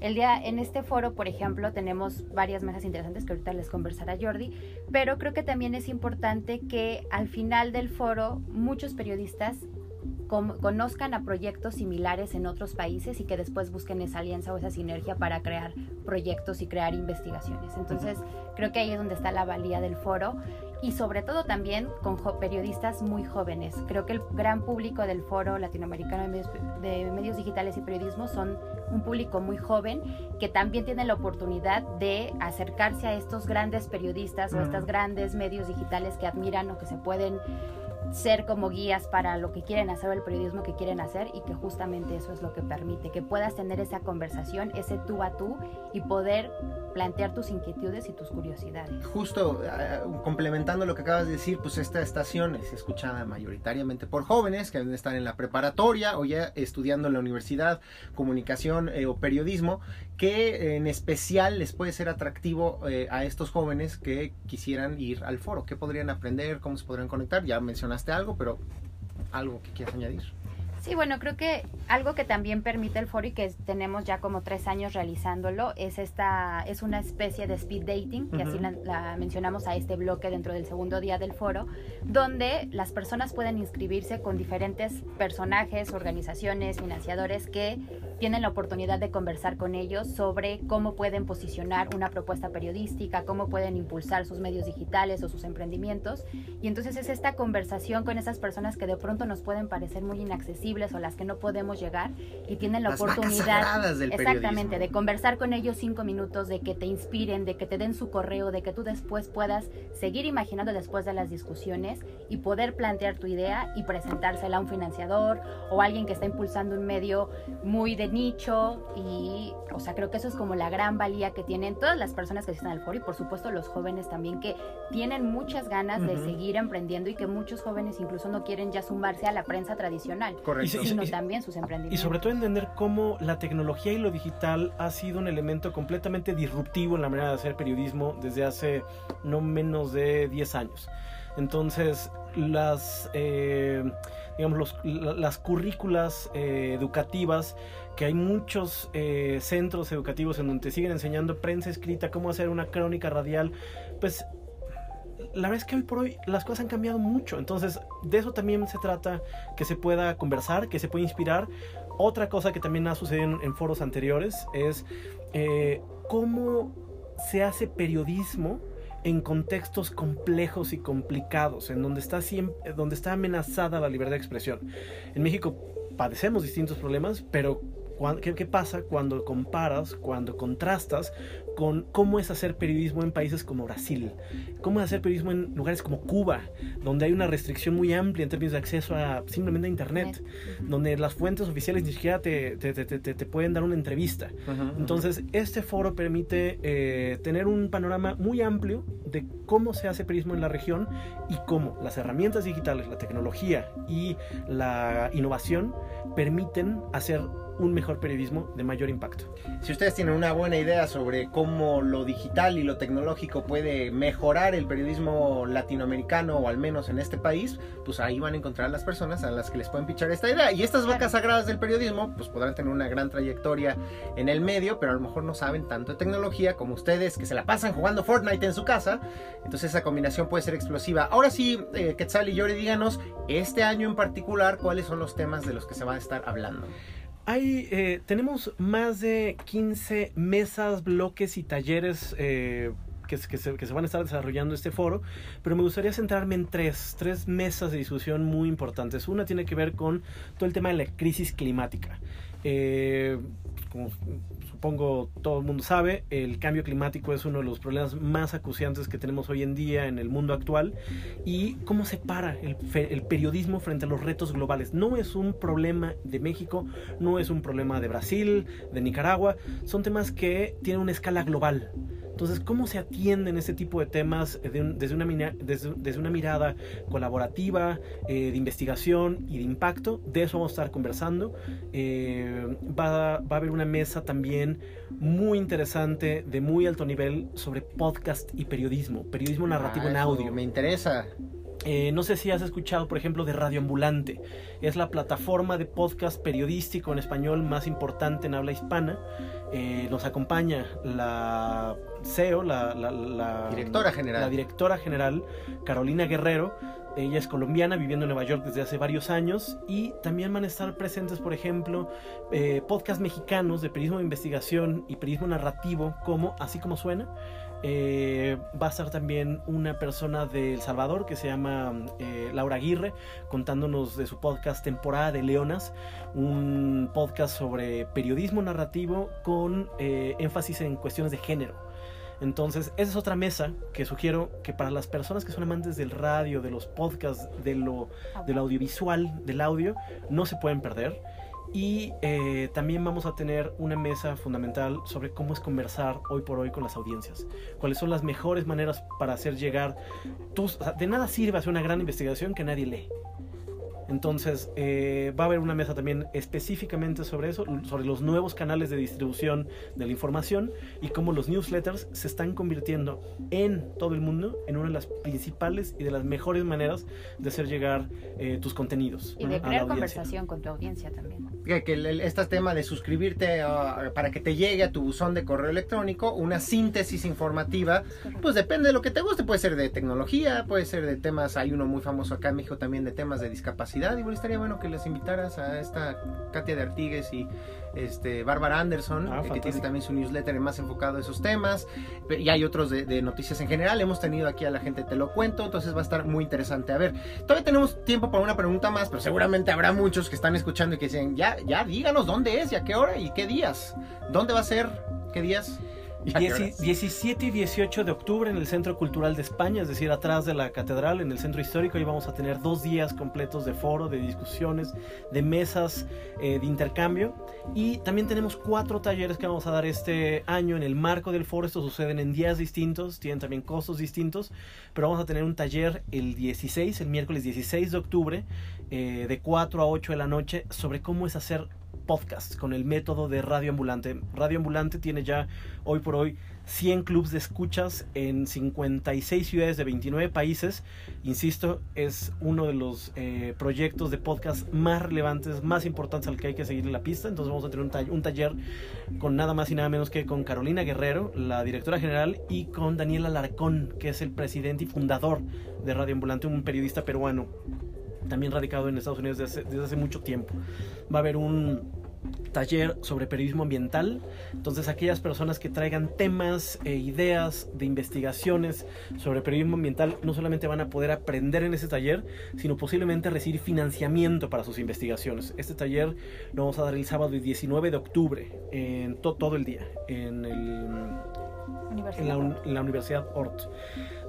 El día en este foro, por ejemplo, tenemos varias mesas interesantes que ahorita les conversará Jordi, pero creo que también es importante que al final del foro muchos periodistas conozcan a proyectos similares en otros países y que después busquen esa alianza o esa sinergia para crear proyectos y crear investigaciones. Entonces, creo que ahí es donde está la valía del foro y sobre todo también con periodistas muy jóvenes. Creo que el gran público del foro latinoamericano de medios, de medios, digitales y periodismo son un público muy joven que también tiene la oportunidad de acercarse a estos grandes periodistas o estos grandes medios digitales que admiran o que se pueden ser como guías para lo que quieren hacer o el periodismo que quieren hacer y que justamente eso es lo que permite que puedas tener esa conversación, ese tú a tú y poder plantear tus inquietudes y tus curiosidades. Justo eh, complementando lo que acabas de decir, pues esta estación es escuchada mayoritariamente por jóvenes que deben estar en la preparatoria o ya estudiando en la universidad, comunicación eh, o periodismo, que en especial les puede ser atractivo eh, a estos jóvenes que quisieran ir al foro. ¿Qué podrían aprender? ¿Cómo se podrían conectar? Ya mencionaste algo, pero algo que quieras añadir. Sí, bueno, creo que algo que también permite el foro y que tenemos ya como tres años realizándolo es esta, es una especie de speed dating, que así la, mencionamos a este bloque dentro del segundo día del foro, donde las personas pueden inscribirse con diferentes personajes, organizaciones, financiadores que tienen la oportunidad de conversar con ellos sobre cómo pueden posicionar una propuesta periodística, cómo pueden impulsar sus medios digitales o sus emprendimientos. Y entonces es esta conversación con esas personas que de pronto nos pueden parecer muy inaccesibles o las que no podemos llegar y tienen la oportunidad exactamente de conversar con ellos cinco minutos, de que te inspiren, de que te den su correo, de que tú después puedas seguir imaginando después de las discusiones y poder plantear tu idea y presentársela a un financiador o a alguien que está impulsando un medio muy de nicho y o sea creo que eso es como la gran valía que tienen todas las personas que están al foro y por supuesto los jóvenes también que tienen muchas ganas de seguir emprendiendo y que muchos jóvenes incluso no quieren ya sumarse a la prensa tradicional. Correcto. Y, también sus emprendimientos. Y sobre todo entender cómo la tecnología y lo digital ha sido un elemento completamente disruptivo en la manera de hacer periodismo desde hace no menos de 10 años. Entonces, las, eh, digamos, las currículas eh, educativas que hay muchos eh, centros educativos en donde te siguen enseñando prensa escrita, cómo hacer una crónica radial, pues la verdad es que hoy por hoy las cosas han cambiado mucho. Entonces, de eso también se trata, que se pueda conversar, que se pueda inspirar. Otra cosa que también ha sucedido en, foros anteriores es eh, cómo se hace periodismo en contextos complejos y complicados, en donde está, siempre, donde está amenazada la libertad de expresión. En México padecemos distintos problemas, pero ¿Qué, pasa cuando comparas, cuando contrastas con cómo es hacer periodismo en países como Brasil? ¿Cómo es hacer periodismo en lugares como Cuba, donde hay una restricción muy amplia en términos de acceso a simplemente a Internet, donde las fuentes oficiales ni siquiera te, te, te, te pueden dar una entrevista? Entonces, este foro permite eh, tener un panorama muy amplio de cómo se hace periodismo en la región y cómo las herramientas digitales, la tecnología y la innovación permiten hacer un mejor periodismo de mayor impacto. Si ustedes tienen una buena idea sobre cómo lo digital y lo tecnológico puede mejorar el periodismo latinoamericano o al menos en este país, pues ahí van a encontrar las personas a las que les pueden pichar esta idea. Y estas vacas sagradas del periodismo, pues podrán tener una gran trayectoria en el medio, pero a lo mejor no saben tanto de tecnología como ustedes que se la pasan jugando Fortnite en su casa. Entonces esa combinación puede ser explosiva. Ahora sí, eh, Quetzal y Yori, díganos, este año en particular, ¿cuáles son los temas de los que se va a estar hablando? Hay, eh, tenemos más de 15 mesas, bloques y talleres eh, que, que, se, que, se, van a estar desarrollando este foro, pero me gustaría centrarme en tres, tres mesas de discusión muy importantes. Una tiene que ver con todo el tema de la crisis climática. Eh, como supongo todo el mundo sabe, el cambio climático es uno de los problemas más acuciantes que tenemos hoy en día en el mundo actual y cómo se para el, el, periodismo frente a los retos globales. No es un problema de México, no es un problema de Brasil, de Nicaragua, son temas que tienen una escala global. Entonces, ¿cómo se atienden ese tipo de temas desde, una, desde, una, mirada colaborativa, eh, de investigación y de impacto? De eso vamos a estar conversando. Eh, va, va, a haber una mesa también muy interesante, de muy alto nivel, sobre podcast y periodismo, periodismo narrativo en ah, audio. Me interesa. Eh, no sé si has escuchado, por ejemplo, de Radio Ambulante. Es la plataforma de podcast periodístico en español más importante en habla hispana. Eh, nos acompaña la CEO, la, la- la- Directora general. la directora general, Carolina Guerrero. Ella es colombiana, viviendo en Nueva York desde hace varios años. Y también van a estar presentes, por ejemplo, eh, podcasts mexicanos de periodismo de investigación y periodismo narrativo, como Así como suena. Eh, va a estar también una persona de El Salvador que se llama eh, Laura Aguirre, contándonos de su podcast Temporada de Leonas, un podcast sobre periodismo narrativo con eh, énfasis en cuestiones de género. Entonces, esa es otra mesa que sugiero que para las personas que son amantes del radio, de los podcasts, de lo, del audiovisual, del audio, no se pueden perder. Y eh, también vamos a tener una mesa fundamental sobre cómo es conversar hoy por hoy con las audiencias. Cuáles son las mejores maneras para hacer llegar de nada sirve hacer una gran investigación que nadie lee. Entonces, eh, va a haber una mesa también específicamente sobre eso, sobre los nuevos canales de distribución de la información y cómo los newsletters se están convirtiendo en todo el mundo en una de las principales y de las mejores maneras de hacer llegar eh, tus contenidos Y ¿no? de a la crear conversación con tu audiencia también. Que, que el- el- este tema de suscribirte a- para que te llegue a tu buzón de correo electrónico una síntesis informativa, pues depende de lo que te guste, puede ser de tecnología, puede ser de temas, hay uno muy famoso acá en México también de temas de discapacidad, igual estaría bueno que les invitaras a esta Katia de Artigues y este Bárbara Anderson, Ah, eh, que tiene también su newsletter más enfocado a esos temas, y hay otros de, de noticias en general, hemos tenido aquí a la gente Te lo cuento, entonces va a estar muy interesante. A ver, todavía tenemos tiempo para una pregunta más, pero seguramente habrá muchos que están escuchando y que dicen, ya, ya, díganos dónde es y a qué hora y qué días, dónde va a ser, qué días. Y a qué Dieci- horas? 17 y 18 de octubre en el Centro Cultural de España, es decir, atrás de la catedral, en el centro histórico, y vamos a tener dos días completos de foro, de discusiones, de mesas eh, de intercambio. Y también tenemos cuatro talleres que vamos a dar este año en el marco del foro. Estos suceden en días distintos, tienen también costos distintos, pero vamos a tener un taller el 16, el miércoles 16 de octubre, eh, de 4 a 8 de la noche, sobre cómo es hacer podcast con el método de Radio Ambulante. Radio Ambulante tiene ya hoy por hoy 100 clubs de escuchas en 56 ciudades de 29 países. Insisto, es uno de los eh, proyectos de podcast más relevantes, más importantes al que hay que seguir en la pista. Entonces vamos a tener un, ta- un taller con nada más y nada menos que con Carolina Guerrero, la directora general, y con Daniel Alarcón, que es el presidente y fundador de Radio Ambulante, un periodista peruano también radicado en Estados Unidos desde hace, desde hace mucho tiempo. Va a haber un taller sobre periodismo ambiental. Entonces aquellas personas que traigan temas e ideas de investigaciones sobre periodismo ambiental no solamente van a poder aprender en ese taller, sino posiblemente recibir financiamiento para sus investigaciones. Este taller lo vamos a dar el sábado 19 de octubre, en to- todo el día, en el en la, en la Universidad Ort.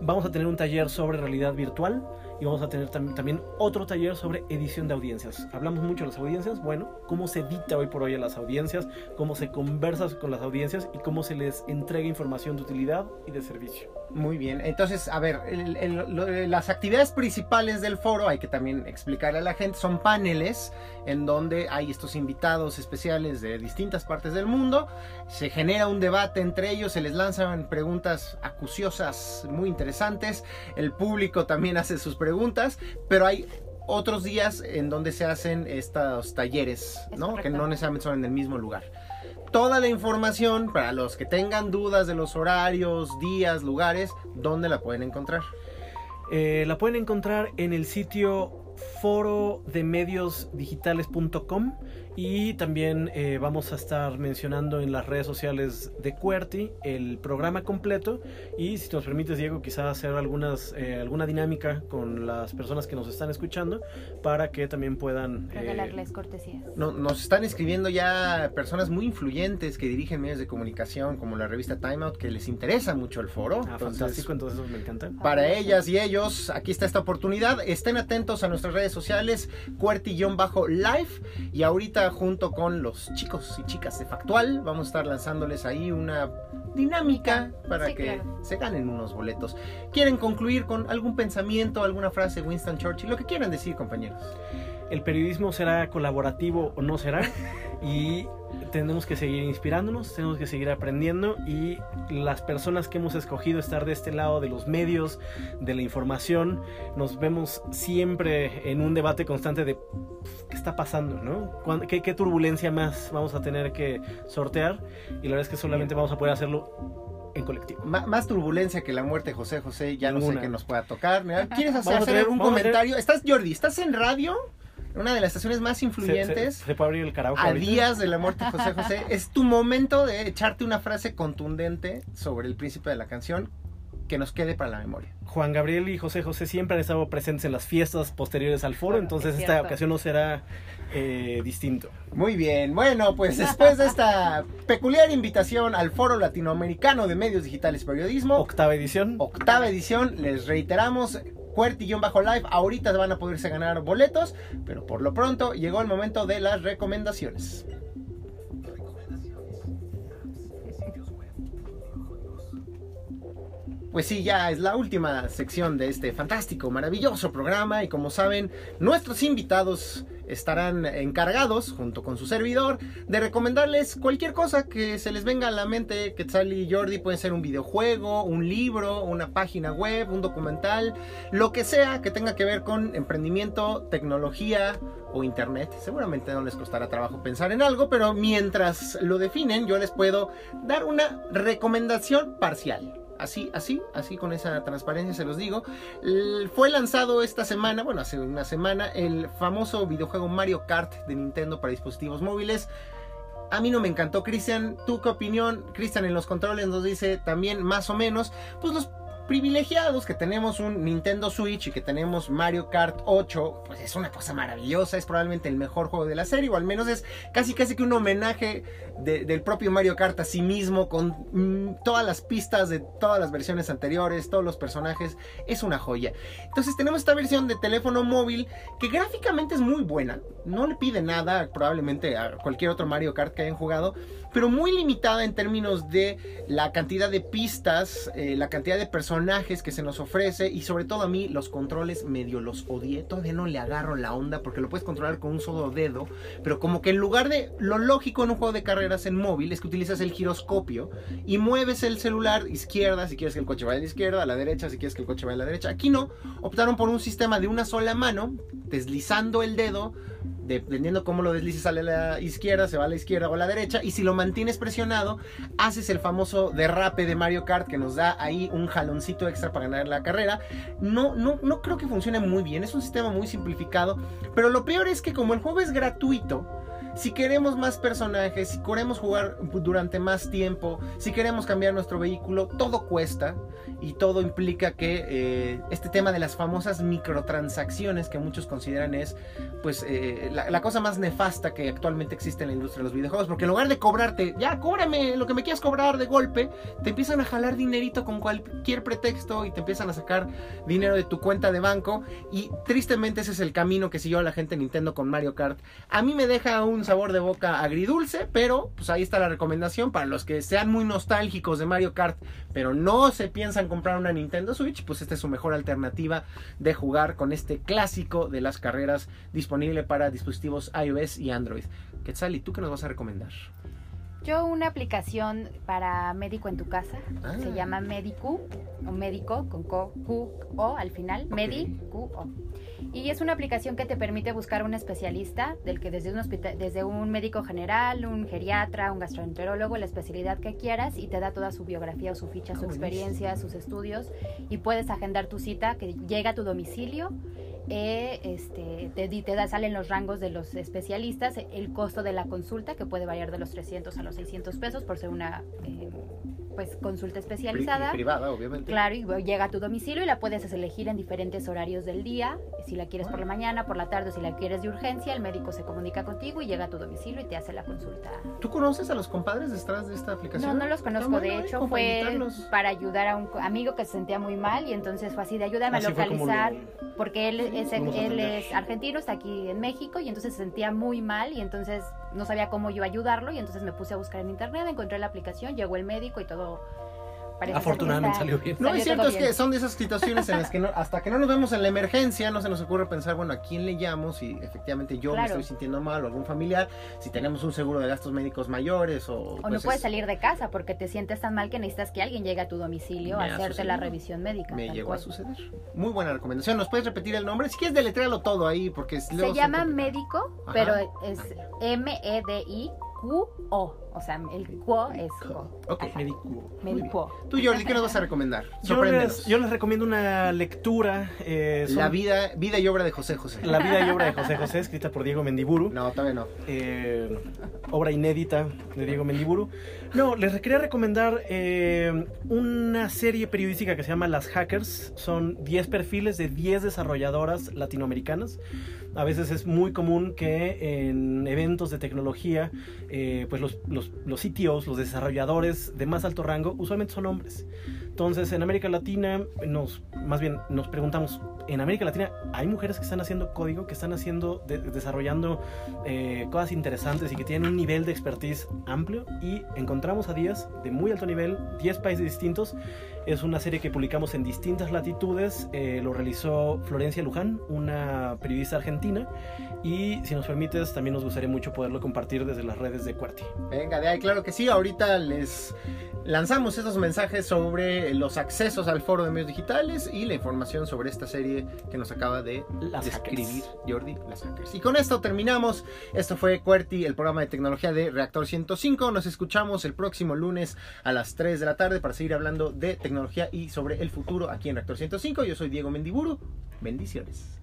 Vamos a tener un taller sobre realidad virtual y vamos a tener tam- también otro taller sobre edición de audiencias. Hablamos mucho de las audiencias, bueno, cómo se edita hoy por hoy a las audiencias, cómo se conversa con las audiencias y cómo se les entrega información de utilidad y de servicio. Muy bien, entonces, a ver, el- el- lo- las actividades principales del foro, hay que también explicarle a la gente, son paneles en donde hay estos invitados especiales de distintas partes del mundo, se genera un debate entre ellos, se les lanzan preguntas acuciosas muy interesantes, el público también *laughs* hace sus preguntas, pero hay otros días en donde se hacen estos talleres, Es ¿no? Que no necesariamente son en el mismo lugar toda la información para los que tengan dudas de los horarios, días, lugares, ¿dónde la pueden encontrar? Eh, la pueden encontrar en el sitio forodemediosdigitales.com y también eh, vamos a estar mencionando en las redes sociales de QWERTY el programa completo y si nos permites Diego quizás hacer algunas eh, alguna dinámica con las personas que nos están escuchando para que también puedan eh, Regalarles cortesías. No- nos están escribiendo ya personas muy influyentes que dirigen medios de comunicación como la revista Time Out que les interesa mucho el foro. ah, Entonces, fantástico entonces me encanta Para ellas y ellos, aquí está esta oportunidad. Estén atentos a nuestras redes sociales, cuerti-live. Y ahorita, junto con los chicos y chicas de Factual, vamos a estar lanzándoles ahí una dinámica para Sí, que claro. se ganen unos boletos. ¿Quieren concluir con algún pensamiento, alguna frase de Winston Churchill? Lo que quieran decir, compañeros. el periodismo será colaborativo o no será y *laughs* tenemos que seguir inspirándonos, tenemos que seguir aprendiendo y las personas que hemos escogido estar de este lado de los medios, de la información, nos vemos siempre en un debate constante de qué está pasando, ¿no? ¿Qué, qué turbulencia más vamos a tener que sortear? Y la verdad es que solamente vamos a poder hacerlo en colectivo. más turbulencia que la muerte de José José, ya no sé qué nos pueda tocar. *laughs* ¿Quieres hacer, un comentario? ¿Estás, Jordi, estás en radio? Una de las estaciones más influyentes. Se, puede abrir el karaoke. A días de la muerte de José *laughs* José. es tu momento de echarte una frase contundente sobre el príncipe de la canción que nos quede para la memoria. Juan Gabriel y José José siempre han estado presentes en las fiestas posteriores al foro, entonces esta ocasión no será eh, distinto. Muy bien, bueno, pues después de esta peculiar invitación al Foro Latinoamericano de Medios Digitales y Periodismo, octava edición, octava edición, les reiteramos bajo live Ahorita van a poderse ganar boletos, pero por lo pronto llegó el momento de las recomendaciones. Pues sí, ya es la última sección de este fantástico, maravilloso programa y como saben, nuestros invitados estarán encargados, junto con su servidor, de recomendarles cualquier cosa que se les venga a la mente. Quetzal y Jordi pueden ser un videojuego, un libro, una página web, un documental, lo que sea que tenga que ver con emprendimiento, tecnología o internet. Seguramente no les costará trabajo pensar en algo, pero mientras lo definen, yo les puedo dar una recomendación parcial así, así, así con esa transparencia se los digo. Fue lanzado esta semana, bueno, hace una semana, el famoso videojuego Mario Kart de Nintendo para dispositivos móviles. A mí no me encantó, Cristian. ¿Tú qué opinión? Cristian en los controles nos dice también más o menos. Pues los privilegiados que tenemos un Nintendo Switch y que tenemos Mario Kart 8, pues es una cosa maravillosa, es probablemente el mejor juego de la serie, o al menos es casi casi que un homenaje del propio Mario Kart a sí mismo, con mm, todas las pistas de todas las versiones anteriores, todos los personajes, es una joya. Entonces tenemos esta versión de teléfono móvil que gráficamente es muy buena, no le pide nada probablemente a cualquier otro Mario Kart que hayan jugado, pero muy limitada en términos de la cantidad de pistas, eh, la cantidad de personajes que se nos ofrece y sobre todo a mí los controles medio los odié, todavía no le agarro la onda porque lo puedes controlar con un solo dedo, pero como que en lugar de lo lógico en un juego de carreras en móvil es que utilizas el giroscopio y mueves el celular izquierda si quieres que el coche vaya a la izquierda, a la derecha si quieres que el coche vaya a la derecha. Aquí no, optaron por un sistema de una sola mano, deslizando el dedo dependiendo cómo lo deslices sale a la izquierda, se va a la izquierda o a la derecha. Y si lo mantienes presionado, haces el famoso derrape de Mario Kart que nos da ahí un jaloncito extra para ganar la carrera. No, no, no creo que funcione muy bien, es un sistema muy simplificado. Pero lo peor es que como el juego es gratuito, si queremos más personajes, si queremos jugar durante más tiempo, si queremos cambiar nuestro vehículo, todo cuesta y todo implica que eh, este tema de las famosas microtransacciones que muchos consideran es pues eh, la, cosa más nefasta que actualmente existe en la industria de los videojuegos porque en lugar de cobrarte ya cóbrame lo que me quieras cobrar de golpe te empiezan a jalar dinerito con cualquier pretexto y te empiezan a sacar dinero de tu cuenta de banco y tristemente ese es el camino que siguió la gente Nintendo con Mario Kart. A mí me deja un sabor de boca agridulce pero pues ahí está la recomendación para los que sean muy nostálgicos de Mario Kart pero no se piensan comprar una Nintendo Switch, pues esta es su mejor alternativa de jugar con este clásico de las carreras disponible para dispositivos iOS y Android. Quetzal, ¿y tú qué nos vas a recomendar? Yo una aplicación para médico en tu casa, se ah. llama Medicu, o médico con Q, O al final, Medicu, O. Y es una aplicación que te permite buscar un especialista, del que desde un, hospital, desde un médico general, un geriatra, un gastroenterólogo, la especialidad que quieras, y te da toda su biografía o su ficha, su experiencia, sus estudios, y puedes agendar tu cita que llega a tu domicilio eh, este, te, te da, salen los rangos de los especialistas, el costo de la consulta, que puede variar de los 300 a los 600 pesos por ser una eh, pues consulta especializada. privada, obviamente. Claro, y llega a tu domicilio y la puedes elegir en diferentes horarios del día. Si la quieres por la mañana, por la tarde, si la quieres de urgencia, el médico se comunica contigo y llega a tu domicilio y te hace la consulta. ¿Tú conoces a los compadres detrás de esta aplicación? No, no los conozco. de hecho, fue para ayudar a un amigo que se sentía muy mal y entonces fue así de ayúdame a localizar, porque él, es, él es argentino, está aquí en México y entonces se sentía muy mal y entonces no sabía cómo yo ayudarlo y entonces me puse a buscar en internet, encontré la aplicación, llegó el médico y todo parece Afortunadamente salió bien. No, salió es cierto, es bien. que son de esas situaciones en las que no- hasta que no nos vemos en la emergencia, no se nos ocurre pensar, bueno, ¿a quién le llamo? Si efectivamente yo me estoy sintiendo mal o algún familiar, si tenemos un seguro de gastos médicos mayores o... O no pues, puedes es- salir de casa porque te sientes tan mal que necesitas que alguien llegue a tu domicilio Me a ha hacerte la revisión médica. Me llegó cual. a suceder. Muy buena recomendación. ¿Nos puedes repetir el nombre? Si quieres, deletréalo todo ahí, porque Se llama médico, Ajá. pero es M-E-D-I-Q-O. O sea, el Q es Q. Ok, Ajá. bien. Médico. Tú, Jordi, ¿qué nos vas a recomendar? Yo les, yo les recomiendo una lectura. eh, son- La vida, vida y obra de José José. La vida y obra de José José, escrita por Diego Mendiburu. No, todavía no. eh, obra inédita de Diego Mendiburu. No, les quería recomendar eh, una serie periodística que se llama Las Hackers. Son 10 perfiles de 10 desarrolladoras latinoamericanas. A veces es muy común que en eventos de tecnología, eh, pues los, los, los CTOs, los desarrolladores de más alto rango, usualmente son hombres. Entonces, en América Latina, nos, más bien nos preguntamos, ¿en América Latina hay mujeres que están haciendo código, que están haciendo, de- desarrollando eh, cosas interesantes y que tienen un nivel de expertise amplio? Y encontramos a 10 de muy alto nivel, 10 países distintos. Es una serie que publicamos en distintas latitudes. eh, lo realizó Florencia Luján, una periodista argentina. Y si nos permites, también nos gustaría mucho poderlo compartir desde las redes de Cuerti. Venga, de ahí, claro que sí. Ahorita les lanzamos estos mensajes sobre los accesos al foro de medios digitales y la información sobre esta serie que nos acaba de Las describir Hackers. Jordi, las hackers. Y con esto terminamos. Esto fue QWERTY, el programa de tecnología de Reactor 105. Nos escuchamos el próximo lunes a las 3 de la tarde para seguir hablando de tecnología y sobre el futuro aquí en Reactor 105. Yo soy Diego Mendiburu. Bendiciones.